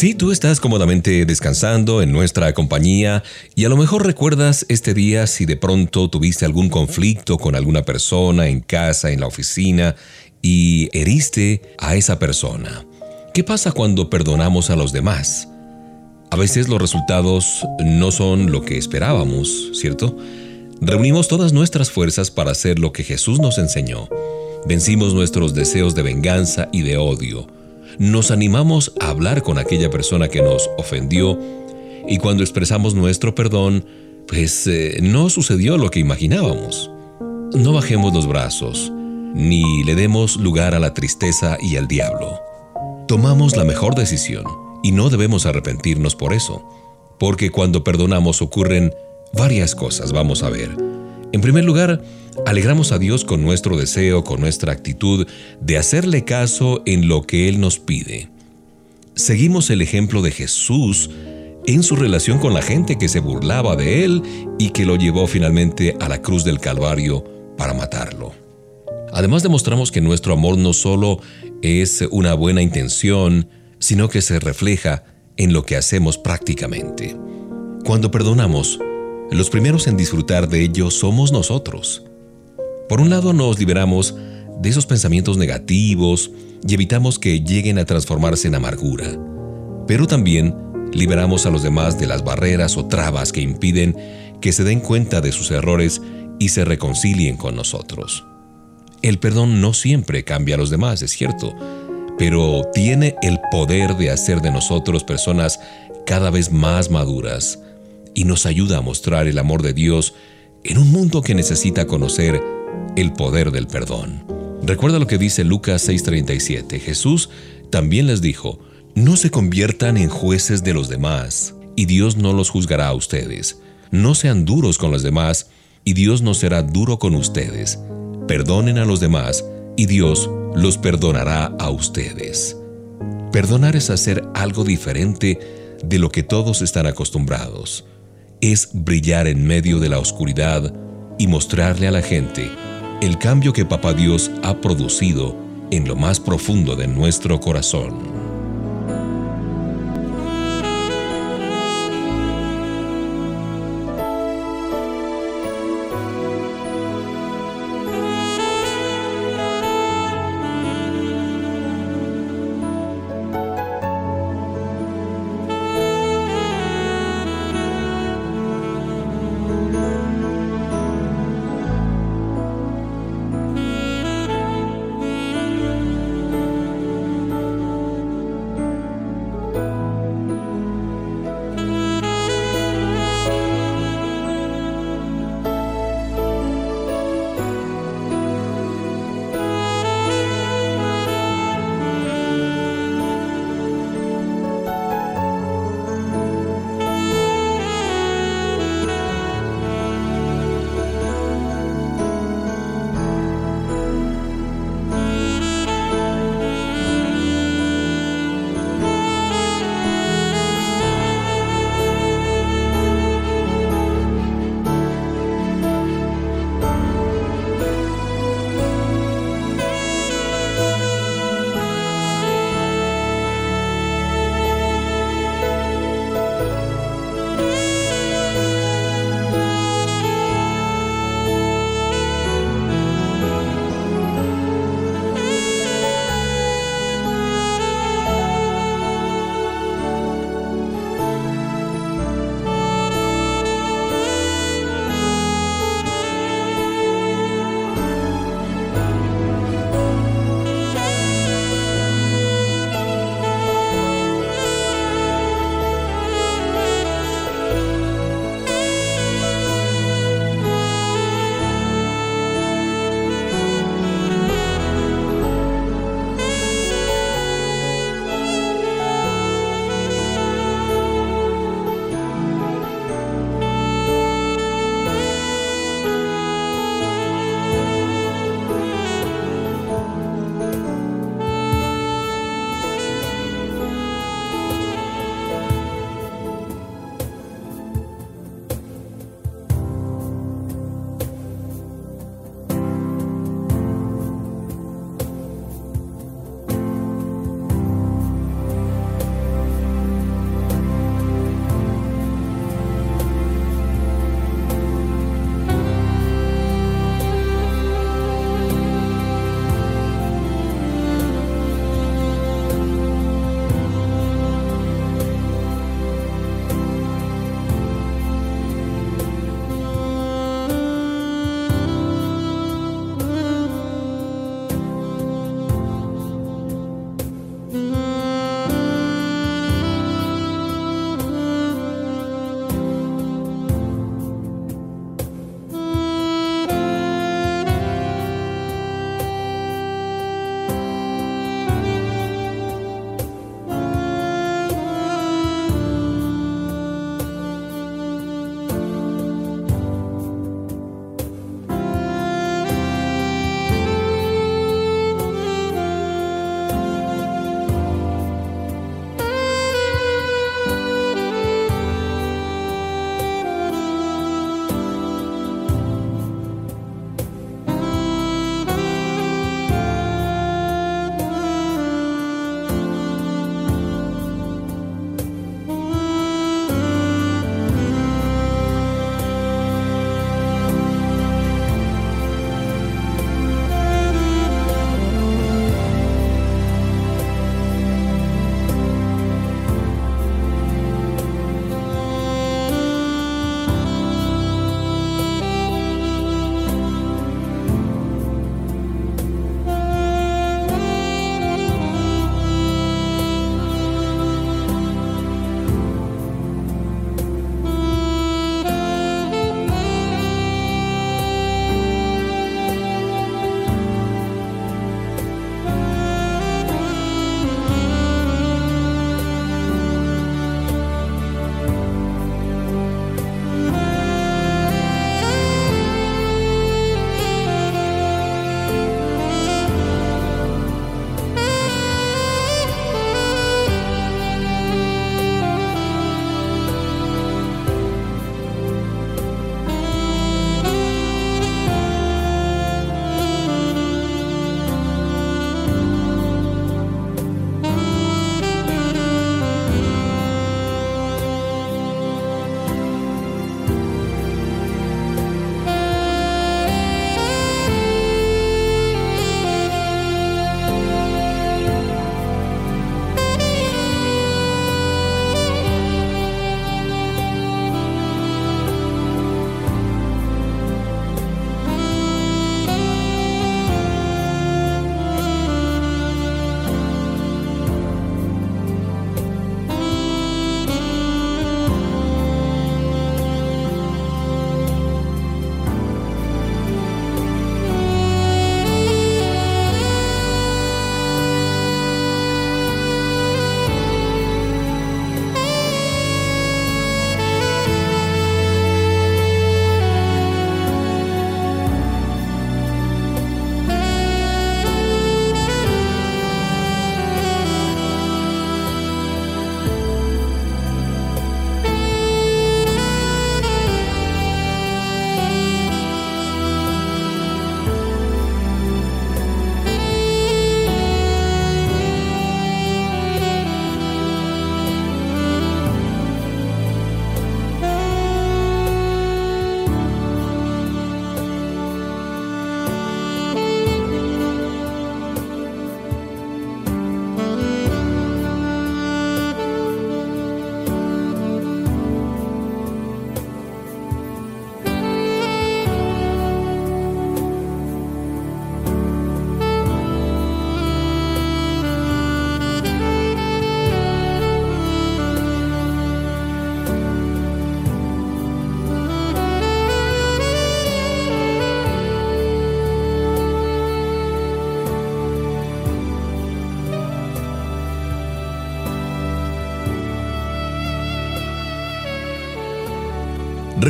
Si tú estás cómodamente descansando en nuestra compañía y a lo mejor recuerdas este día si de pronto tuviste algún conflicto con alguna persona en casa, en la oficina y heriste a esa persona. ¿Qué pasa cuando perdonamos a los demás? A veces los resultados no son lo que esperábamos, ¿cierto? Reunimos todas nuestras fuerzas para hacer lo que Jesús nos enseñó. Vencimos nuestros deseos de venganza y de odio nos animamos a hablar con aquella persona que nos ofendió y cuando expresamos nuestro perdón, pues eh, no sucedió lo que imaginábamos. No bajemos los brazos, ni le demos lugar a la tristeza y al diablo. Tomamos la mejor decisión y no debemos arrepentirnos por eso, porque cuando perdonamos ocurren varias cosas, vamos a ver. En primer lugar, alegramos a Dios con nuestro deseo, con nuestra actitud de hacerle caso en lo que Él nos pide. Seguimos el ejemplo de Jesús en su relación con la gente que se burlaba de Él y que lo llevó finalmente a la cruz del Calvario para matarlo. Además demostramos que nuestro amor no solo es una buena intención, sino que se refleja en lo que hacemos prácticamente. Cuando perdonamos, los primeros en disfrutar de ello somos nosotros. Por un lado nos liberamos de esos pensamientos negativos y evitamos que lleguen a transformarse en amargura, pero también liberamos a los demás de las barreras o trabas que impiden que se den cuenta de sus errores y se reconcilien con nosotros. El perdón no siempre cambia a los demás, es cierto, pero tiene el poder de hacer de nosotros personas cada vez más maduras, y nos ayuda a mostrar el amor de Dios en un mundo que necesita conocer el poder del perdón. Recuerda lo que dice Lucas 6:37. Jesús también les dijo, no se conviertan en jueces de los demás, y Dios no los juzgará a ustedes. No sean duros con los demás, y Dios no será duro con ustedes. Perdonen a los demás, y Dios los perdonará a ustedes. Perdonar es hacer algo diferente de lo que todos están acostumbrados es brillar en medio de la oscuridad y mostrarle a la gente el cambio que Papá Dios ha producido en lo más profundo de nuestro corazón.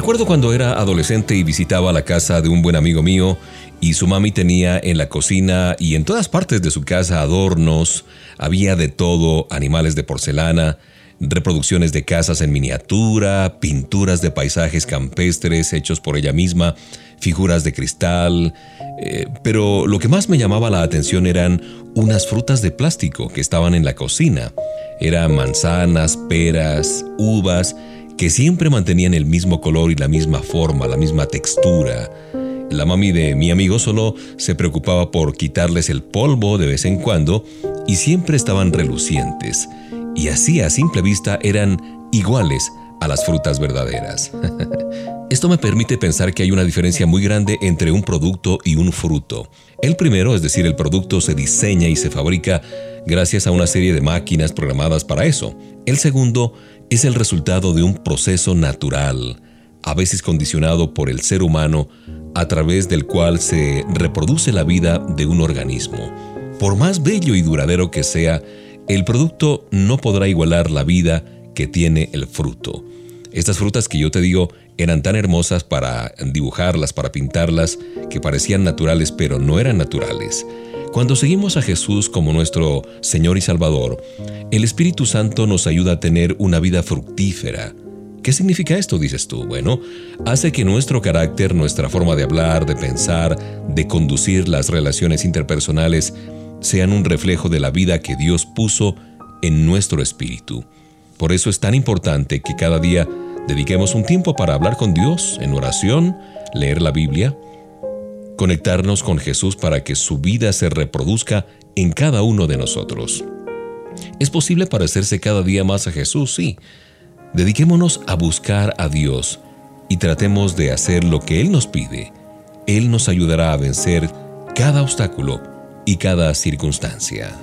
Recuerdo cuando era adolescente y visitaba la casa de un buen amigo mío y su mami tenía en la cocina y en todas partes de su casa adornos, había de todo, animales de porcelana, reproducciones de casas en miniatura, pinturas de paisajes campestres hechos por ella misma, figuras de cristal, eh, pero lo que más me llamaba la atención eran unas frutas de plástico que estaban en la cocina. Eran manzanas, peras, uvas, que siempre mantenían el mismo color y la misma forma, la misma textura. La mami de mi amigo solo se preocupaba por quitarles el polvo de vez en cuando y siempre estaban relucientes. Y así a simple vista eran iguales a las frutas verdaderas. Esto me permite pensar que hay una diferencia muy grande entre un producto y un fruto. El primero, es decir, el producto se diseña y se fabrica gracias a una serie de máquinas programadas para eso. El segundo es el resultado de un proceso natural, a veces condicionado por el ser humano, a través del cual se reproduce la vida de un organismo. Por más bello y duradero que sea, el producto no podrá igualar la vida que tiene el fruto. Estas frutas que yo te digo eran tan hermosas para dibujarlas, para pintarlas, que parecían naturales pero no eran naturales. Cuando seguimos a Jesús como nuestro Señor y Salvador, el Espíritu Santo nos ayuda a tener una vida fructífera. ¿Qué significa esto, dices tú? Bueno, hace que nuestro carácter, nuestra forma de hablar, de pensar, de conducir las relaciones interpersonales, sean un reflejo de la vida que Dios puso en nuestro espíritu. Por eso es tan importante que cada día dediquemos un tiempo para hablar con Dios en oración, leer la Biblia, conectarnos con Jesús para que su vida se reproduzca en cada uno de nosotros. ¿Es posible parecerse cada día más a Jesús? Sí. Dediquémonos a buscar a Dios y tratemos de hacer lo que Él nos pide. Él nos ayudará a vencer cada obstáculo y cada circunstancia.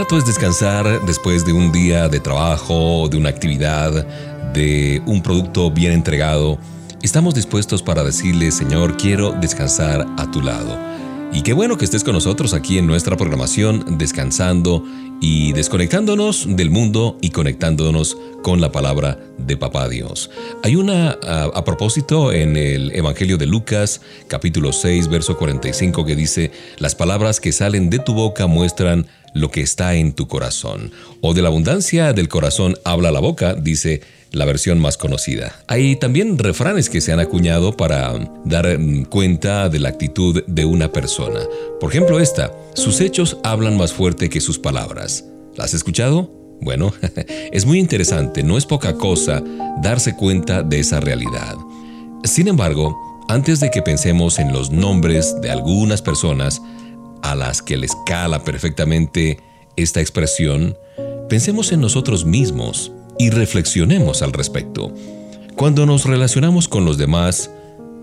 Es descansar después de un día de trabajo, de una actividad, de un producto bien entregado. Estamos dispuestos para decirle, Señor, quiero descansar a tu lado. Y qué bueno que estés con nosotros aquí en nuestra programación, descansando y desconectándonos del mundo y conectándonos con la palabra de Papá Dios. Hay una, a, a, propósito, en el Evangelio de Lucas, capítulo 6, verso 45, que dice, las palabras que salen de tu boca muestran lo que está en tu corazón. O de la abundancia del corazón habla la boca, dice la versión más conocida. Hay también refranes que se han acuñado para dar cuenta de la actitud de una persona. Por ejemplo, esta, sus hechos hablan más fuerte que sus palabras. ¿La has escuchado? Bueno, es muy interesante, no es poca cosa darse cuenta de esa realidad. Sin embargo, antes de que pensemos en los nombres de algunas personas a las que les cala perfectamente esta expresión, pensemos en nosotros mismos y reflexionemos al respecto. Cuando nos relacionamos con los demás,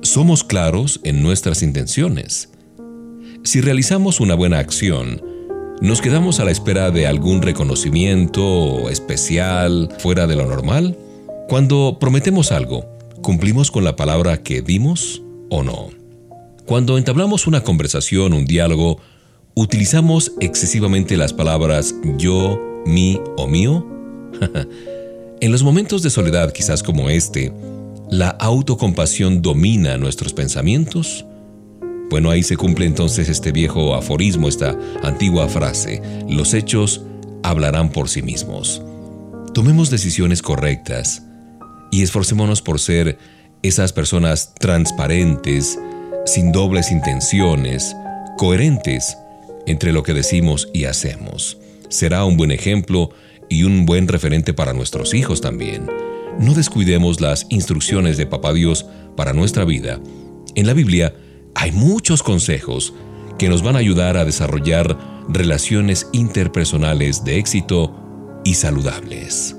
somos claros en nuestras intenciones. Si realizamos una buena acción, ¿nos quedamos a la espera de algún reconocimiento especial fuera de lo normal? Cuando prometemos algo, ¿cumplimos con la palabra que dimos o no? Cuando entablamos una conversación, un diálogo, ¿utilizamos excesivamente las palabras yo, mi o mío? En los momentos de soledad quizás como este, ¿la autocompasión domina nuestros pensamientos? Bueno, ahí se cumple entonces este viejo aforismo, esta antigua frase, los hechos hablarán por sí mismos. Tomemos decisiones correctas y esforcémonos por ser esas personas transparentes, sin dobles intenciones, coherentes entre lo que decimos y hacemos. Será un buen ejemplo y un buen referente para nuestros hijos también. No descuidemos las instrucciones de Papá Dios para nuestra vida. En la Biblia hay muchos consejos que nos van a ayudar a desarrollar relaciones interpersonales de éxito y saludables.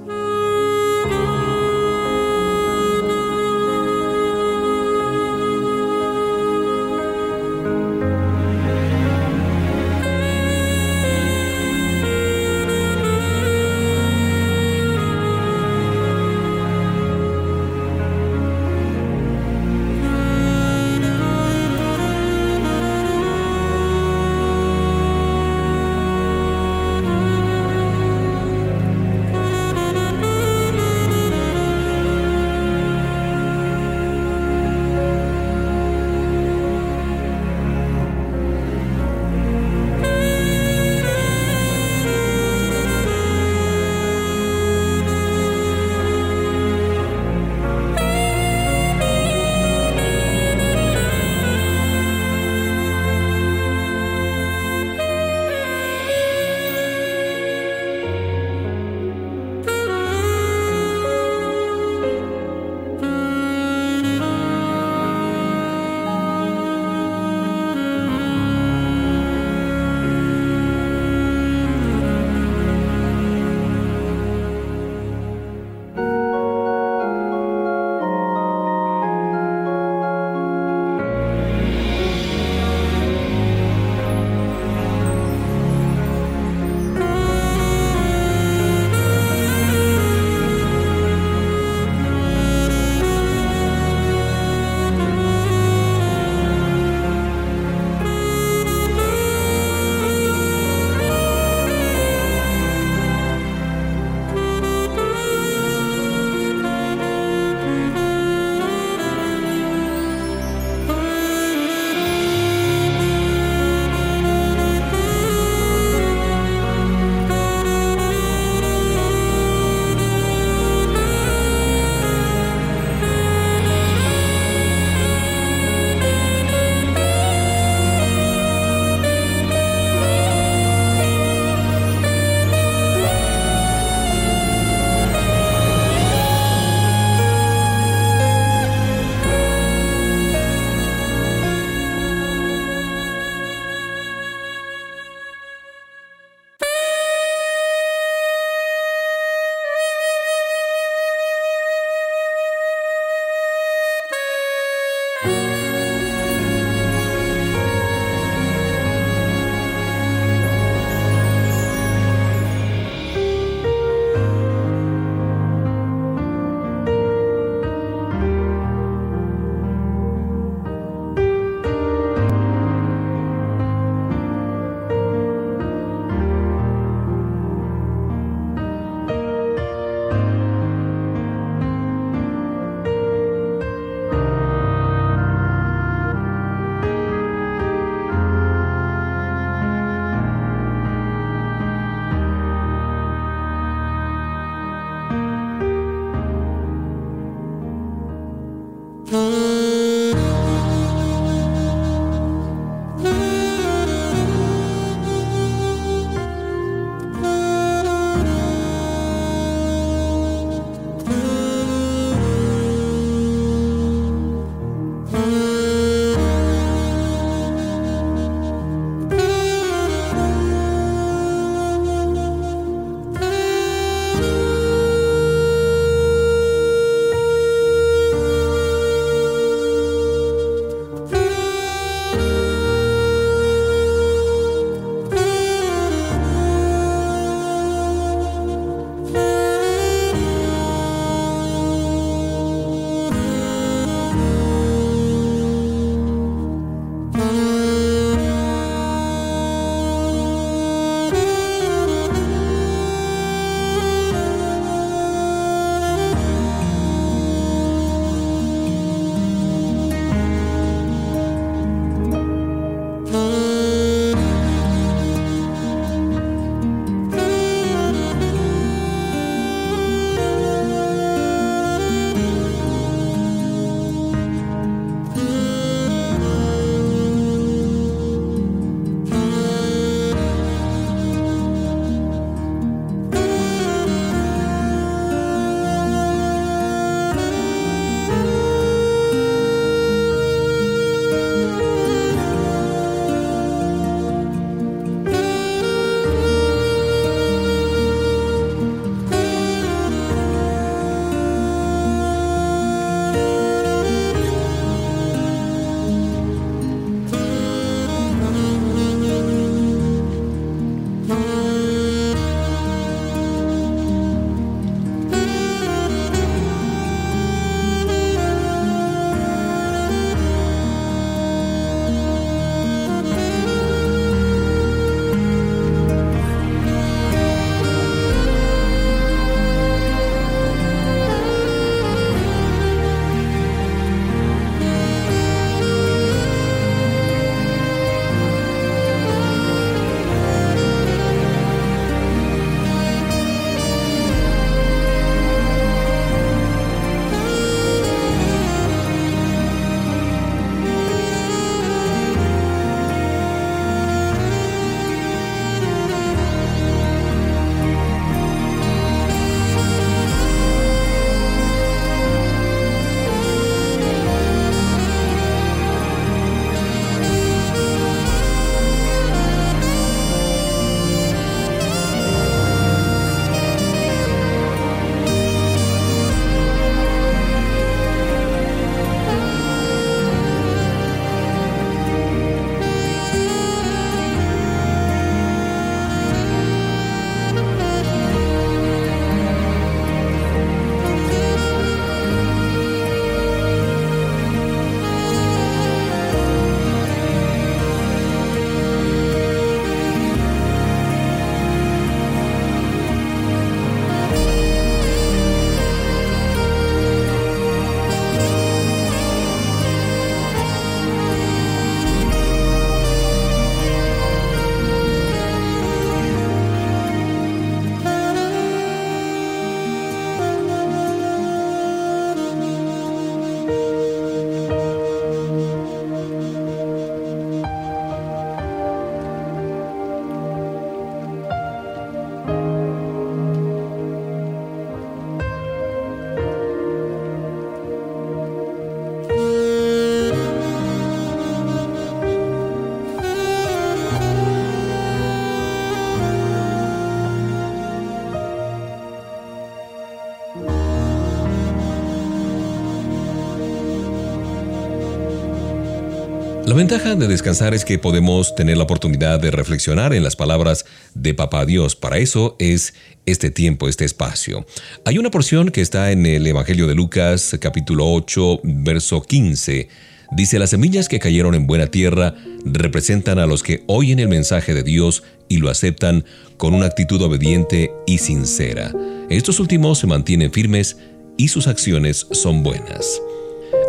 Ventaja de descansar es que podemos tener la oportunidad de reflexionar en las palabras de Papá Dios. Para eso es este tiempo, este espacio. Hay una porción que está en el Evangelio de Lucas, capítulo 8, verso 15. Dice, las semillas que cayeron en buena tierra representan a los que oyen el mensaje de Dios y lo aceptan con una actitud obediente y sincera. Estos últimos se mantienen firmes y sus acciones son buenas.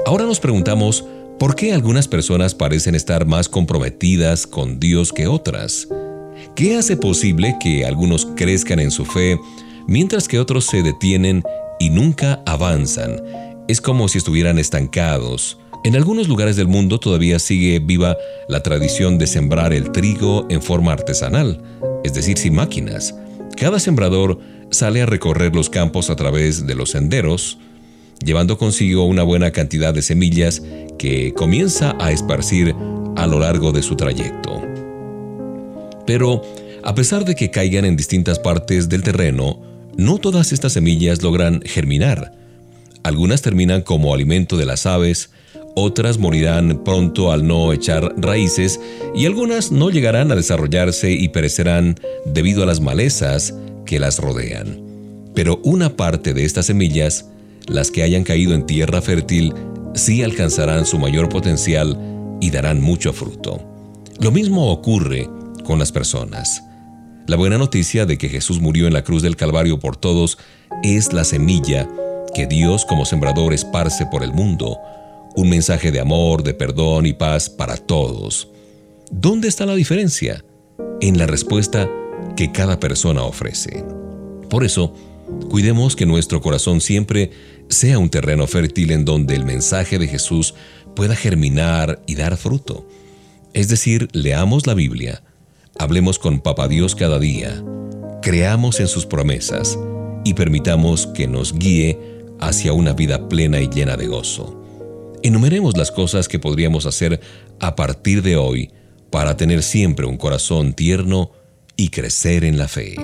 Ahora nos preguntamos, ¿Por qué algunas personas parecen estar más comprometidas con Dios que otras? ¿Qué hace posible que algunos crezcan en su fe mientras que otros se detienen y nunca avanzan? Es como si estuvieran estancados. En algunos lugares del mundo todavía sigue viva la tradición de sembrar el trigo en forma artesanal, es decir, sin máquinas. Cada sembrador sale a recorrer los campos a través de los senderos, llevando consigo una buena cantidad de semillas que comienza a esparcir a lo largo de su trayecto. Pero, a pesar de que caigan en distintas partes del terreno, no todas estas semillas logran germinar. Algunas terminan como alimento de las aves, otras morirán pronto al no echar raíces y algunas no llegarán a desarrollarse y perecerán debido a las malezas que las rodean. Pero una parte de estas semillas las que hayan caído en tierra fértil sí alcanzarán su mayor potencial y darán mucho fruto. Lo mismo ocurre con las personas. La buena noticia de que Jesús murió en la cruz del Calvario por todos es la semilla que Dios como sembrador esparce por el mundo, un mensaje de amor, de perdón y paz para todos. ¿Dónde está la diferencia? En la respuesta que cada persona ofrece. Por eso, cuidemos que nuestro corazón siempre sea un terreno fértil en donde el mensaje de Jesús pueda germinar y dar fruto. Es decir, leamos la Biblia, hablemos con Papa Dios cada día, creamos en sus promesas y permitamos que nos guíe hacia una vida plena y llena de gozo. Enumeremos las cosas que podríamos hacer a partir de hoy para tener siempre un corazón tierno y crecer en la fe.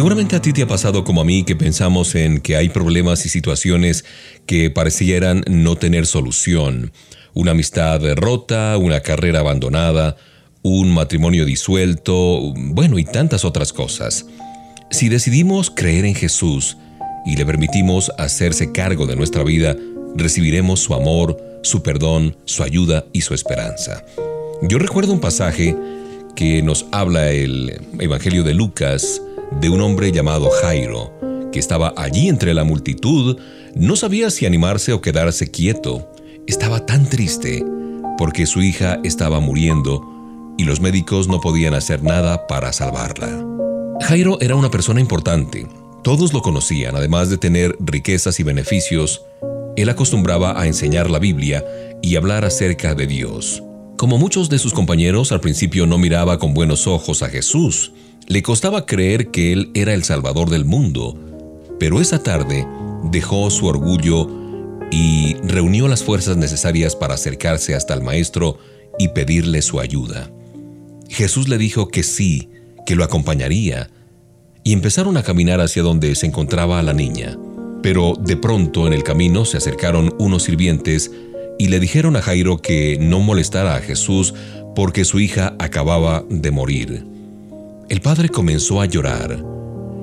Seguramente a ti te ha pasado como a mí que pensamos en que hay problemas y situaciones que parecieran no tener solución. Una amistad rota, una carrera abandonada, un matrimonio disuelto, bueno, y tantas otras cosas. Si decidimos creer en Jesús y le permitimos hacerse cargo de nuestra vida, recibiremos su amor, su perdón, su ayuda y su esperanza. Yo recuerdo un pasaje que nos habla el Evangelio de Lucas, de un hombre llamado Jairo, que estaba allí entre la multitud, no sabía si animarse o quedarse quieto. Estaba tan triste porque su hija estaba muriendo y los médicos no podían hacer nada para salvarla. Jairo era una persona importante. Todos lo conocían, además de tener riquezas y beneficios. Él acostumbraba a enseñar la Biblia y hablar acerca de Dios. Como muchos de sus compañeros, al principio no miraba con buenos ojos a Jesús, le costaba creer que Él era el Salvador del mundo, pero esa tarde dejó su orgullo y reunió las fuerzas necesarias para acercarse hasta el Maestro y pedirle su ayuda. Jesús le dijo que sí, que lo acompañaría, y empezaron a caminar hacia donde se encontraba la niña. Pero de pronto en el camino se acercaron unos sirvientes y le dijeron a Jairo que no molestara a Jesús porque su hija acababa de morir. El padre comenzó a llorar.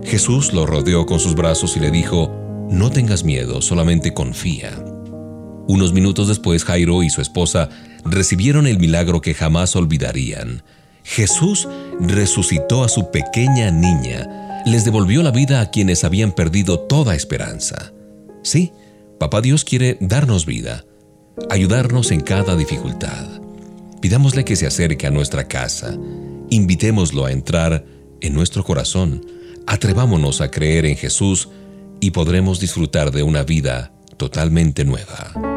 Jesús lo rodeó con sus brazos y le dijo, No tengas miedo, solamente confía. Unos minutos después Jairo y su esposa recibieron el milagro que jamás olvidarían. Jesús resucitó a su pequeña niña, les devolvió la vida a quienes habían perdido toda esperanza. Sí, Papá Dios quiere darnos vida, ayudarnos en cada dificultad. Pidámosle que se acerque a nuestra casa Invitémoslo a entrar en nuestro corazón, atrevámonos a creer en Jesús y podremos disfrutar de una vida totalmente nueva.